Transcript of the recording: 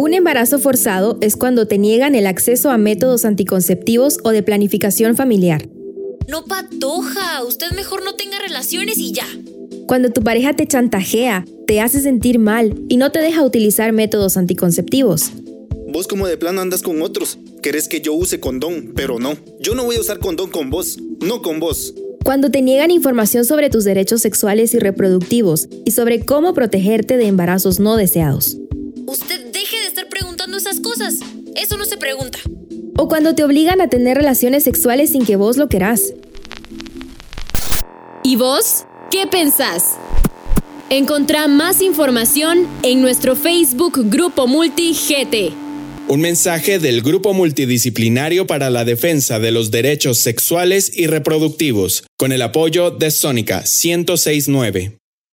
Un embarazo forzado es cuando te niegan el acceso a métodos anticonceptivos o de planificación familiar. No patoja, usted mejor no tenga relaciones y ya. Cuando tu pareja te chantajea, te hace sentir mal y no te deja utilizar métodos anticonceptivos. Vos como de plano andas con otros. Querés que yo use condón, pero no. Yo no voy a usar condón con vos, no con vos. Cuando te niegan información sobre tus derechos sexuales y reproductivos y sobre cómo protegerte de embarazos no deseados. Usted esas cosas. Eso no se pregunta. O cuando te obligan a tener relaciones sexuales sin que vos lo querás. ¿Y vos? ¿Qué pensás? Encontrá más información en nuestro Facebook Grupo Multi GT. Un mensaje del Grupo Multidisciplinario para la Defensa de los Derechos Sexuales y Reproductivos, con el apoyo de Sónica 1069.